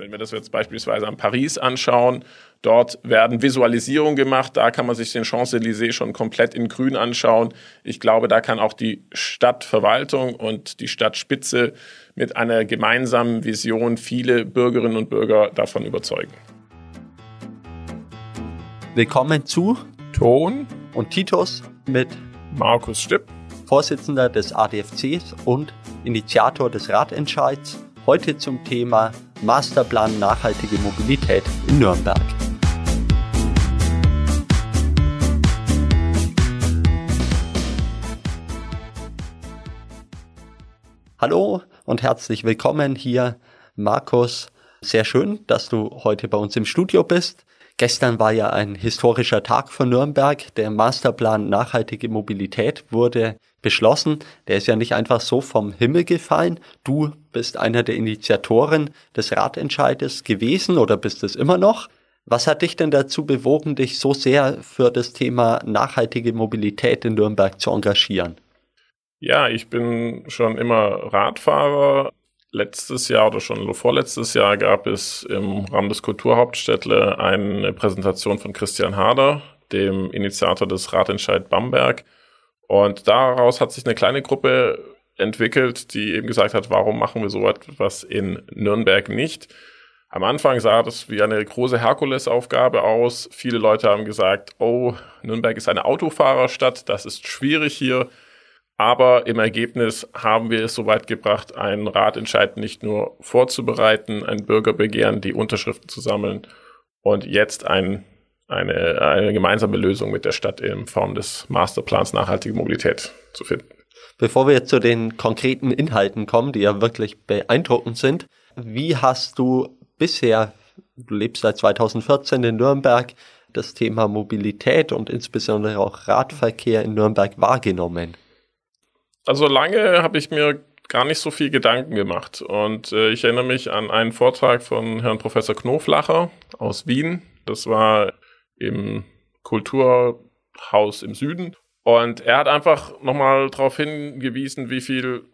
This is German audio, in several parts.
Wenn wir das jetzt beispielsweise an Paris anschauen, dort werden Visualisierungen gemacht, da kann man sich den Champs-Élysées schon komplett in Grün anschauen. Ich glaube, da kann auch die Stadtverwaltung und die Stadtspitze mit einer gemeinsamen Vision viele Bürgerinnen und Bürger davon überzeugen. Willkommen zu Ton und Titus mit Markus Stipp, Vorsitzender des ADFCs und Initiator des Ratentscheids, heute zum Thema Masterplan nachhaltige Mobilität in Nürnberg. Hallo und herzlich willkommen hier, Markus. Sehr schön, dass du heute bei uns im Studio bist. Gestern war ja ein historischer Tag für Nürnberg. Der Masterplan nachhaltige Mobilität wurde beschlossen. Der ist ja nicht einfach so vom Himmel gefallen. Du bist einer der Initiatoren des Ratentscheides gewesen oder bist es immer noch. Was hat dich denn dazu bewogen, dich so sehr für das Thema nachhaltige Mobilität in Nürnberg zu engagieren? Ja, ich bin schon immer Radfahrer, letztes Jahr oder schon vorletztes Jahr gab es im Rahmen des Kulturhauptstädtle eine Präsentation von Christian Harder, dem Initiator des Ratentscheid Bamberg. Und daraus hat sich eine kleine Gruppe entwickelt, die eben gesagt hat, warum machen wir so etwas in Nürnberg nicht? Am Anfang sah das wie eine große Herkulesaufgabe aus. Viele Leute haben gesagt, oh, Nürnberg ist eine Autofahrerstadt, das ist schwierig hier. Aber im Ergebnis haben wir es soweit gebracht, einen Ratentscheid nicht nur vorzubereiten, ein Bürgerbegehren, die Unterschriften zu sammeln und jetzt ein, eine, eine gemeinsame Lösung mit der Stadt in Form des Masterplans nachhaltige Mobilität zu finden. Bevor wir zu den konkreten Inhalten kommen, die ja wirklich beeindruckend sind, wie hast du bisher, du lebst seit 2014 in Nürnberg, das Thema Mobilität und insbesondere auch Radverkehr in Nürnberg wahrgenommen? Also lange habe ich mir gar nicht so viel Gedanken gemacht. Und äh, ich erinnere mich an einen Vortrag von Herrn Professor Knoflacher aus Wien. Das war im Kulturhaus im Süden. Und er hat einfach nochmal darauf hingewiesen, wie viel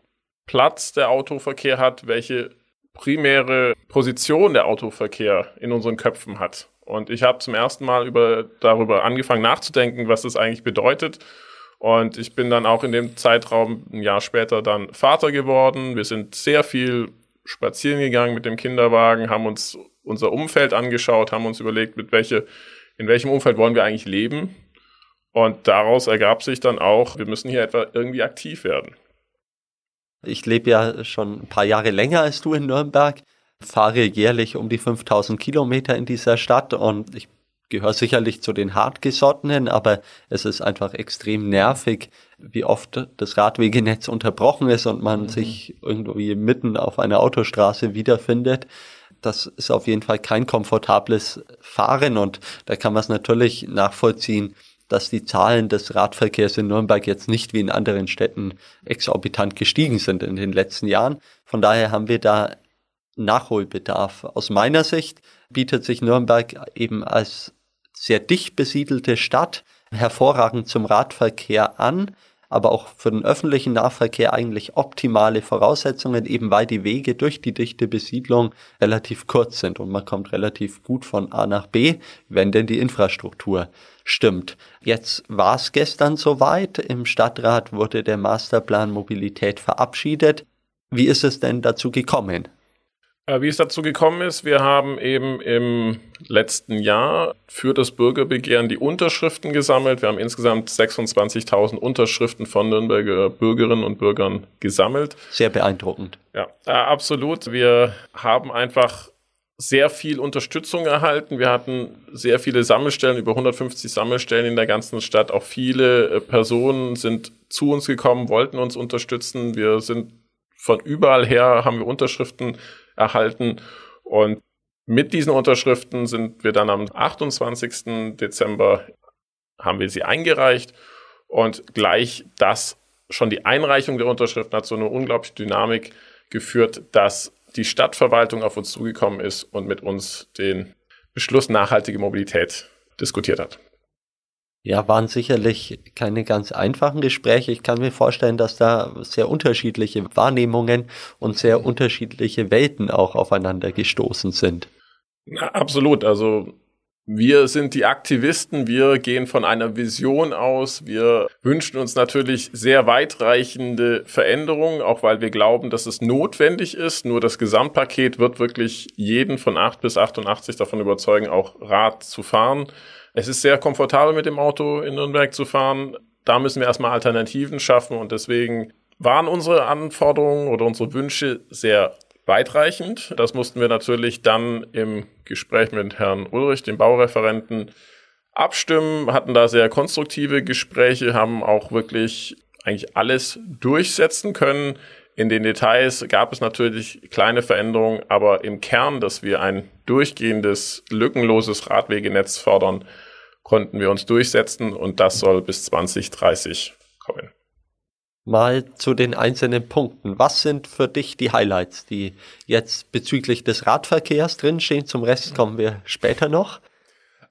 Platz der Autoverkehr hat, welche primäre Position der Autoverkehr in unseren Köpfen hat. Und ich habe zum ersten Mal über, darüber angefangen nachzudenken, was das eigentlich bedeutet und ich bin dann auch in dem Zeitraum ein Jahr später dann Vater geworden. Wir sind sehr viel spazieren gegangen mit dem Kinderwagen, haben uns unser Umfeld angeschaut, haben uns überlegt, mit welche, in welchem Umfeld wollen wir eigentlich leben. Und daraus ergab sich dann auch, wir müssen hier etwa irgendwie aktiv werden. Ich lebe ja schon ein paar Jahre länger als du in Nürnberg, fahre jährlich um die 5000 Kilometer in dieser Stadt und ich gehört sicherlich zu den hartgesottenen, aber es ist einfach extrem nervig, wie oft das Radwegenetz unterbrochen ist und man mhm. sich irgendwie mitten auf einer Autostraße wiederfindet. Das ist auf jeden Fall kein komfortables Fahren und da kann man es natürlich nachvollziehen, dass die Zahlen des Radverkehrs in Nürnberg jetzt nicht wie in anderen Städten exorbitant gestiegen sind in den letzten Jahren. Von daher haben wir da Nachholbedarf. Aus meiner Sicht bietet sich Nürnberg eben als sehr dicht besiedelte Stadt hervorragend zum Radverkehr an, aber auch für den öffentlichen Nahverkehr eigentlich optimale Voraussetzungen, eben weil die Wege durch die dichte Besiedlung relativ kurz sind und man kommt relativ gut von A nach B, wenn denn die Infrastruktur stimmt. Jetzt war es gestern soweit, im Stadtrat wurde der Masterplan Mobilität verabschiedet. Wie ist es denn dazu gekommen? Äh, wie es dazu gekommen ist, wir haben eben im letzten Jahr für das Bürgerbegehren die Unterschriften gesammelt. Wir haben insgesamt 26.000 Unterschriften von Nürnberger Bürgerinnen und Bürgern gesammelt. Sehr beeindruckend. Ja, äh, absolut. Wir haben einfach sehr viel Unterstützung erhalten. Wir hatten sehr viele Sammelstellen, über 150 Sammelstellen in der ganzen Stadt. Auch viele äh, Personen sind zu uns gekommen, wollten uns unterstützen. Wir sind von überall her, haben wir Unterschriften erhalten. Und mit diesen Unterschriften sind wir dann am 28. Dezember haben wir sie eingereicht und gleich das schon die Einreichung der Unterschriften hat so eine unglaubliche Dynamik geführt, dass die Stadtverwaltung auf uns zugekommen ist und mit uns den Beschluss nachhaltige Mobilität diskutiert hat. Ja, waren sicherlich keine ganz einfachen Gespräche. Ich kann mir vorstellen, dass da sehr unterschiedliche Wahrnehmungen und sehr unterschiedliche Welten auch aufeinander gestoßen sind. Na, absolut. Also wir sind die Aktivisten, wir gehen von einer Vision aus, wir wünschen uns natürlich sehr weitreichende Veränderungen, auch weil wir glauben, dass es notwendig ist. Nur das Gesamtpaket wird wirklich jeden von 8 bis 88 davon überzeugen, auch Rad zu fahren. Es ist sehr komfortabel mit dem Auto in Nürnberg zu fahren. Da müssen wir erstmal Alternativen schaffen und deswegen waren unsere Anforderungen oder unsere Wünsche sehr weitreichend. Das mussten wir natürlich dann im Gespräch mit Herrn Ulrich, dem Baureferenten, abstimmen, hatten da sehr konstruktive Gespräche, haben auch wirklich eigentlich alles durchsetzen können. In den Details gab es natürlich kleine Veränderungen, aber im Kern, dass wir ein durchgehendes, lückenloses Radwegenetz fördern, konnten wir uns durchsetzen und das soll bis 2030 kommen. Mal zu den einzelnen Punkten. Was sind für dich die Highlights, die jetzt bezüglich des Radverkehrs drinstehen? Zum Rest kommen wir später noch.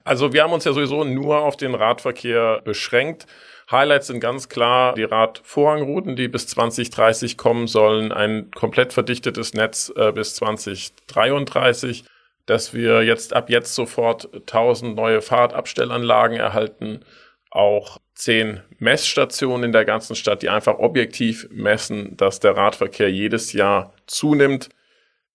Also wir haben uns ja sowieso nur auf den Radverkehr beschränkt. Highlights sind ganz klar die Radvorrangrouten, die bis 2030 kommen sollen, ein komplett verdichtetes Netz äh, bis 2033 dass wir jetzt ab jetzt sofort 1000 neue Fahrradabstellanlagen erhalten, auch zehn Messstationen in der ganzen Stadt, die einfach objektiv messen, dass der Radverkehr jedes Jahr zunimmt.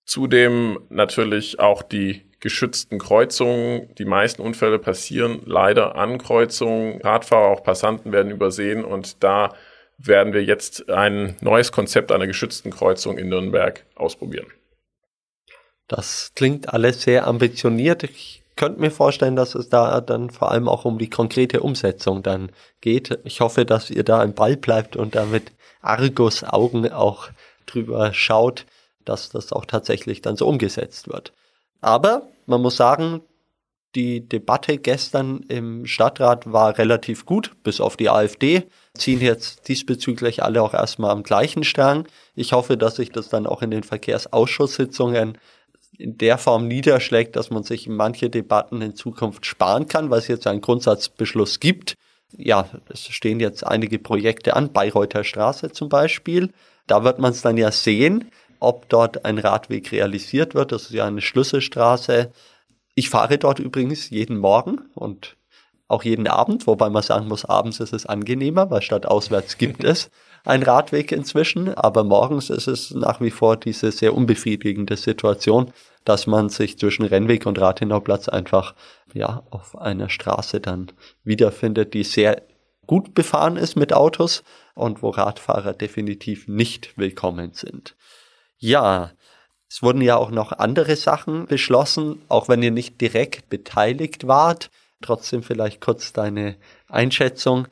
Zudem natürlich auch die geschützten Kreuzungen. Die meisten Unfälle passieren leider an Kreuzungen. Radfahrer, auch Passanten werden übersehen und da werden wir jetzt ein neues Konzept einer geschützten Kreuzung in Nürnberg ausprobieren. Das klingt alles sehr ambitioniert. Ich könnte mir vorstellen, dass es da dann vor allem auch um die konkrete Umsetzung dann geht. Ich hoffe, dass ihr da im Ball bleibt und da mit Argus Augen auch drüber schaut, dass das auch tatsächlich dann so umgesetzt wird. Aber man muss sagen, die Debatte gestern im Stadtrat war relativ gut, bis auf die AfD. Ziehen jetzt diesbezüglich alle auch erstmal am gleichen Strang. Ich hoffe, dass sich das dann auch in den Verkehrsausschusssitzungen in der Form niederschlägt, dass man sich manche Debatten in Zukunft sparen kann, weil es jetzt einen Grundsatzbeschluss gibt. Ja, es stehen jetzt einige Projekte an, Bayreuther Straße zum Beispiel. Da wird man es dann ja sehen, ob dort ein Radweg realisiert wird. Das ist ja eine Schlüsselstraße. Ich fahre dort übrigens jeden Morgen und auch jeden Abend, wobei man sagen muss, abends ist es angenehmer, weil statt auswärts gibt es ein Radweg inzwischen, aber morgens ist es nach wie vor diese sehr unbefriedigende Situation, dass man sich zwischen Rennweg und Rathenauplatz einfach ja auf einer Straße dann wiederfindet, die sehr gut befahren ist mit Autos und wo Radfahrer definitiv nicht willkommen sind. Ja, es wurden ja auch noch andere Sachen beschlossen, auch wenn ihr nicht direkt beteiligt wart. Trotzdem vielleicht kurz deine Einschätzung.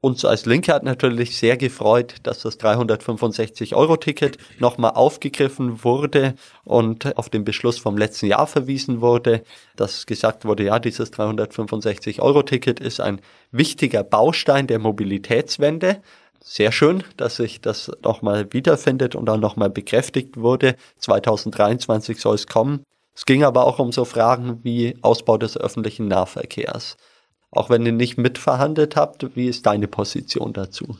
Uns als Linke hat natürlich sehr gefreut, dass das 365-Euro-Ticket nochmal aufgegriffen wurde und auf den Beschluss vom letzten Jahr verwiesen wurde, dass gesagt wurde, ja, dieses 365-Euro-Ticket ist ein wichtiger Baustein der Mobilitätswende. Sehr schön, dass sich das nochmal wiederfindet und auch nochmal bekräftigt wurde. 2023 soll es kommen. Es ging aber auch um so Fragen wie Ausbau des öffentlichen Nahverkehrs auch wenn ihr nicht mitverhandelt habt. Wie ist deine Position dazu?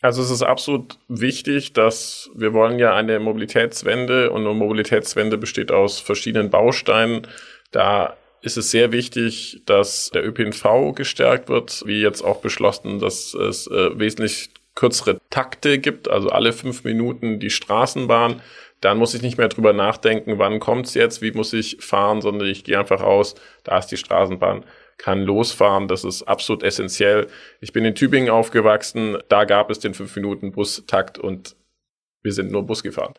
Also es ist absolut wichtig, dass wir wollen ja eine Mobilitätswende und eine Mobilitätswende besteht aus verschiedenen Bausteinen. Da ist es sehr wichtig, dass der ÖPNV gestärkt wird, wie jetzt auch beschlossen, dass es äh, wesentlich kürzere Takte gibt, also alle fünf Minuten die Straßenbahn. Dann muss ich nicht mehr drüber nachdenken, wann kommt's jetzt, wie muss ich fahren, sondern ich gehe einfach raus, da ist die Straßenbahn kann losfahren. Das ist absolut essentiell. Ich bin in Tübingen aufgewachsen. Da gab es den 5-Minuten-Bustakt und wir sind nur Bus gefahren.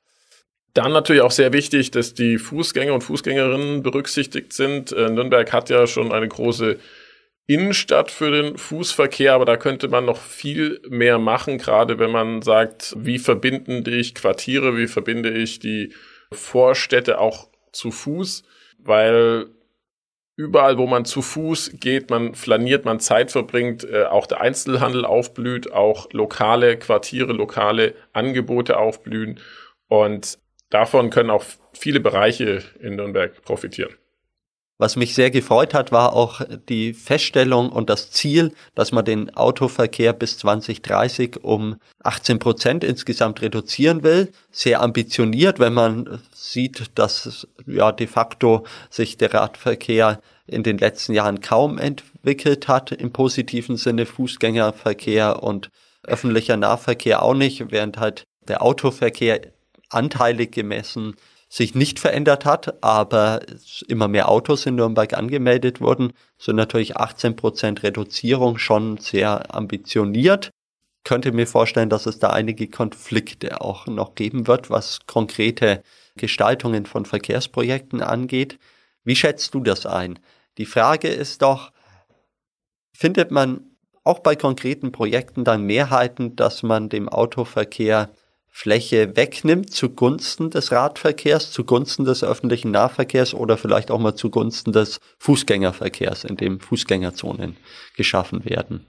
Dann natürlich auch sehr wichtig, dass die Fußgänger und Fußgängerinnen berücksichtigt sind. Äh, Nürnberg hat ja schon eine große Innenstadt für den Fußverkehr, aber da könnte man noch viel mehr machen, gerade wenn man sagt, wie verbinde ich Quartiere, wie verbinde ich die Vorstädte auch zu Fuß, weil überall, wo man zu Fuß geht, man flaniert, man Zeit verbringt, äh, auch der Einzelhandel aufblüht, auch lokale Quartiere, lokale Angebote aufblühen. Und davon können auch viele Bereiche in Nürnberg profitieren. Was mich sehr gefreut hat, war auch die Feststellung und das Ziel, dass man den Autoverkehr bis 2030 um 18 Prozent insgesamt reduzieren will. Sehr ambitioniert, wenn man sieht, dass ja de facto sich der Radverkehr in den letzten Jahren kaum entwickelt hat, im positiven Sinne Fußgängerverkehr und öffentlicher Nahverkehr auch nicht, während halt der Autoverkehr anteilig gemessen sich nicht verändert hat, aber immer mehr Autos in Nürnberg angemeldet wurden, sind natürlich 18 Prozent Reduzierung schon sehr ambitioniert. Könnte mir vorstellen, dass es da einige Konflikte auch noch geben wird, was konkrete Gestaltungen von Verkehrsprojekten angeht. Wie schätzt du das ein? Die Frage ist doch, findet man auch bei konkreten Projekten dann Mehrheiten, dass man dem Autoverkehr Fläche wegnimmt zugunsten des Radverkehrs, zugunsten des öffentlichen Nahverkehrs oder vielleicht auch mal zugunsten des Fußgängerverkehrs, in dem Fußgängerzonen geschaffen werden.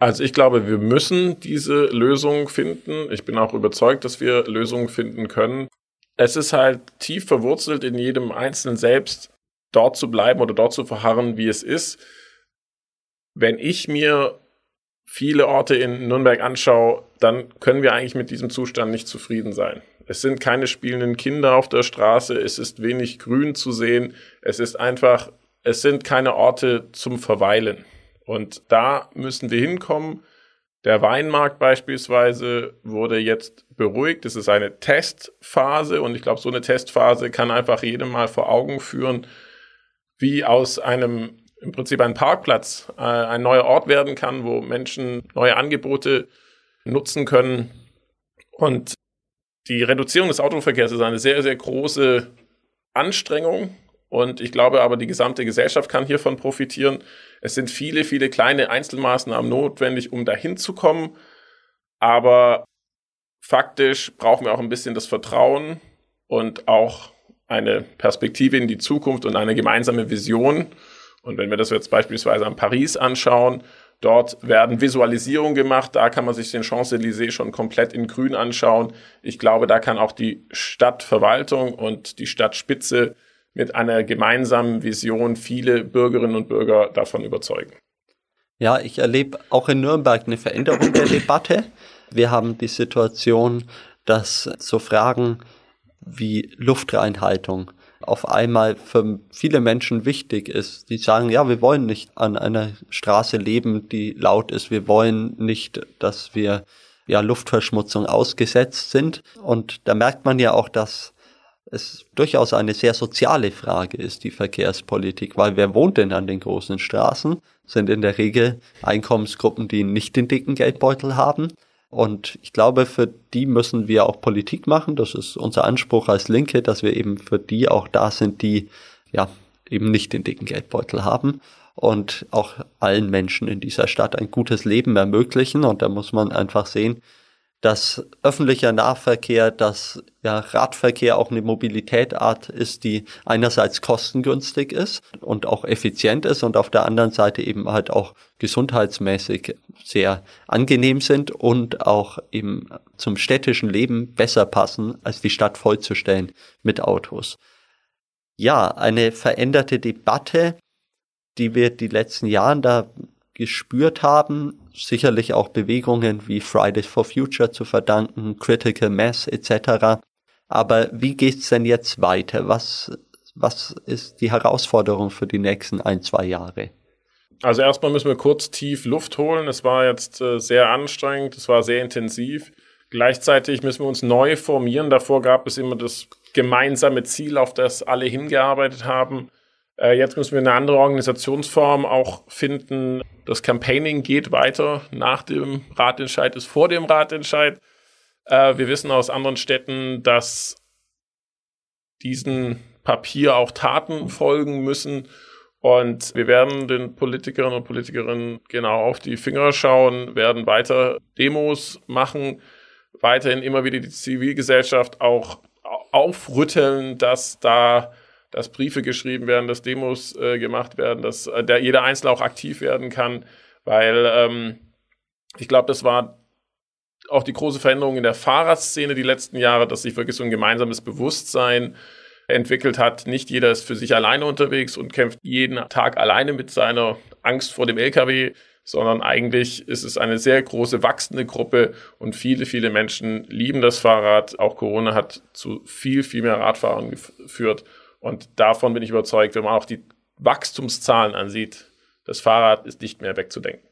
Also ich glaube, wir müssen diese Lösung finden. Ich bin auch überzeugt, dass wir Lösungen finden können. Es ist halt tief verwurzelt in jedem Einzelnen selbst, dort zu bleiben oder dort zu verharren, wie es ist. Wenn ich mir viele Orte in Nürnberg anschaue, dann können wir eigentlich mit diesem Zustand nicht zufrieden sein. Es sind keine spielenden Kinder auf der Straße, es ist wenig Grün zu sehen, es ist einfach, es sind keine Orte zum Verweilen. Und da müssen wir hinkommen. Der Weinmarkt beispielsweise wurde jetzt beruhigt. Es ist eine Testphase und ich glaube, so eine Testphase kann einfach jedem mal vor Augen führen, wie aus einem im Prinzip ein Parkplatz, äh, ein neuer Ort werden kann, wo Menschen neue Angebote nutzen können. Und die Reduzierung des Autoverkehrs ist eine sehr, sehr große Anstrengung. Und ich glaube aber, die gesamte Gesellschaft kann hiervon profitieren. Es sind viele, viele kleine Einzelmaßnahmen notwendig, um dahin zu kommen. Aber faktisch brauchen wir auch ein bisschen das Vertrauen und auch eine Perspektive in die Zukunft und eine gemeinsame Vision. Und wenn wir das jetzt beispielsweise an Paris anschauen, dort werden Visualisierungen gemacht, da kann man sich den Champs-Élysées schon komplett in grün anschauen. Ich glaube, da kann auch die Stadtverwaltung und die Stadtspitze mit einer gemeinsamen Vision viele Bürgerinnen und Bürger davon überzeugen. Ja, ich erlebe auch in Nürnberg eine Veränderung der Debatte. Wir haben die Situation, dass so Fragen wie Luftreinhaltung auf einmal für viele Menschen wichtig ist. Die sagen, ja, wir wollen nicht an einer Straße leben, die laut ist. Wir wollen nicht, dass wir ja Luftverschmutzung ausgesetzt sind. Und da merkt man ja auch, dass es durchaus eine sehr soziale Frage ist, die Verkehrspolitik, weil wer wohnt denn an den großen Straßen? Sind in der Regel Einkommensgruppen, die nicht den dicken Geldbeutel haben. Und ich glaube, für die müssen wir auch Politik machen. Das ist unser Anspruch als Linke, dass wir eben für die auch da sind, die ja eben nicht den dicken Geldbeutel haben und auch allen Menschen in dieser Stadt ein gutes Leben ermöglichen. Und da muss man einfach sehen, dass öffentlicher Nahverkehr, dass ja, Radverkehr auch eine Mobilitätart ist, die einerseits kostengünstig ist und auch effizient ist und auf der anderen Seite eben halt auch gesundheitsmäßig sehr angenehm sind und auch eben zum städtischen Leben besser passen, als die Stadt vollzustellen mit Autos. Ja, eine veränderte Debatte, die wir die letzten Jahren da gespürt haben, sicherlich auch Bewegungen wie Fridays for Future zu verdanken, Critical Mass etc. Aber wie geht's denn jetzt weiter? Was, was ist die Herausforderung für die nächsten ein, zwei Jahre? Also erstmal müssen wir kurz tief Luft holen. Es war jetzt äh, sehr anstrengend, es war sehr intensiv. Gleichzeitig müssen wir uns neu formieren. Davor gab es immer das gemeinsame Ziel, auf das alle hingearbeitet haben. Äh, jetzt müssen wir eine andere Organisationsform auch finden. Das Campaigning geht weiter nach dem Ratentscheid, ist vor dem Ratentscheid. Äh, wir wissen aus anderen Städten, dass diesen Papier auch Taten folgen müssen. Und wir werden den Politikerinnen und Politikerinnen genau auf die Finger schauen, werden weiter Demos machen, weiterhin immer wieder die Zivilgesellschaft auch aufrütteln, dass da dass Briefe geschrieben werden, dass Demos äh, gemacht werden, dass äh, der, jeder Einzelne auch aktiv werden kann, weil ähm, ich glaube, das war auch die große Veränderung in der Fahrradszene die letzten Jahre, dass sich wirklich so ein gemeinsames Bewusstsein entwickelt hat. Nicht jeder ist für sich alleine unterwegs und kämpft jeden Tag alleine mit seiner Angst vor dem LKW, sondern eigentlich ist es eine sehr große wachsende Gruppe und viele, viele Menschen lieben das Fahrrad. Auch Corona hat zu viel, viel mehr Radfahrern geführt und davon bin ich überzeugt, wenn man auch die Wachstumszahlen ansieht, das Fahrrad ist nicht mehr wegzudenken.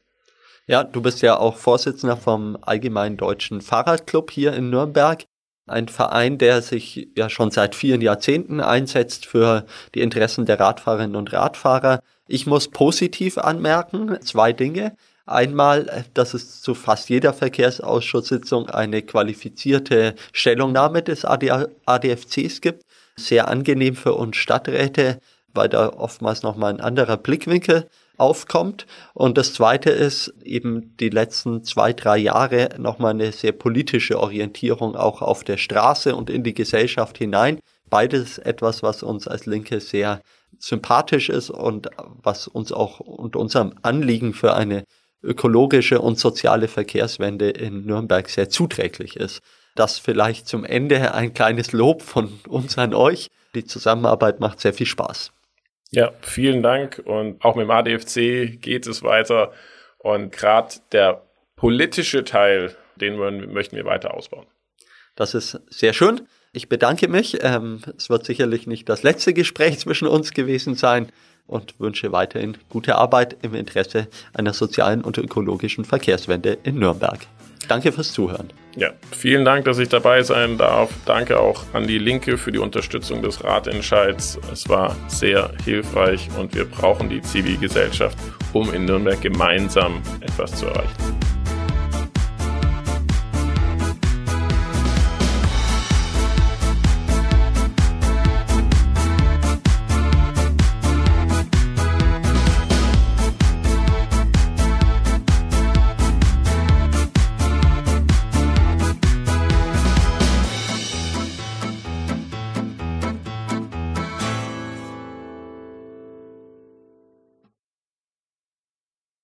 Ja, du bist ja auch Vorsitzender vom Allgemeinen Deutschen Fahrradclub hier in Nürnberg. Ein Verein, der sich ja schon seit vielen Jahrzehnten einsetzt für die Interessen der Radfahrerinnen und Radfahrer. Ich muss positiv anmerken, zwei Dinge. Einmal, dass es zu fast jeder Verkehrsausschusssitzung eine qualifizierte Stellungnahme des ADFCs gibt. Sehr angenehm für uns Stadträte, weil da oftmals nochmal ein anderer Blickwinkel aufkommt. Und das Zweite ist eben die letzten zwei, drei Jahre nochmal eine sehr politische Orientierung auch auf der Straße und in die Gesellschaft hinein. Beides etwas, was uns als Linke sehr sympathisch ist und was uns auch und unserem Anliegen für eine ökologische und soziale Verkehrswende in Nürnberg sehr zuträglich ist. Das vielleicht zum Ende ein kleines Lob von uns an euch. Die Zusammenarbeit macht sehr viel Spaß. Ja, vielen Dank. Und auch mit dem ADFC geht es weiter. Und gerade der politische Teil, den möchten wir weiter ausbauen. Das ist sehr schön. Ich bedanke mich. Ähm, es wird sicherlich nicht das letzte Gespräch zwischen uns gewesen sein und wünsche weiterhin gute Arbeit im Interesse einer sozialen und ökologischen Verkehrswende in Nürnberg. Danke fürs Zuhören. Ja, vielen Dank, dass ich dabei sein darf. Danke auch an die Linke für die Unterstützung des Ratentscheids. Es war sehr hilfreich und wir brauchen die Zivilgesellschaft, um in Nürnberg gemeinsam etwas zu erreichen.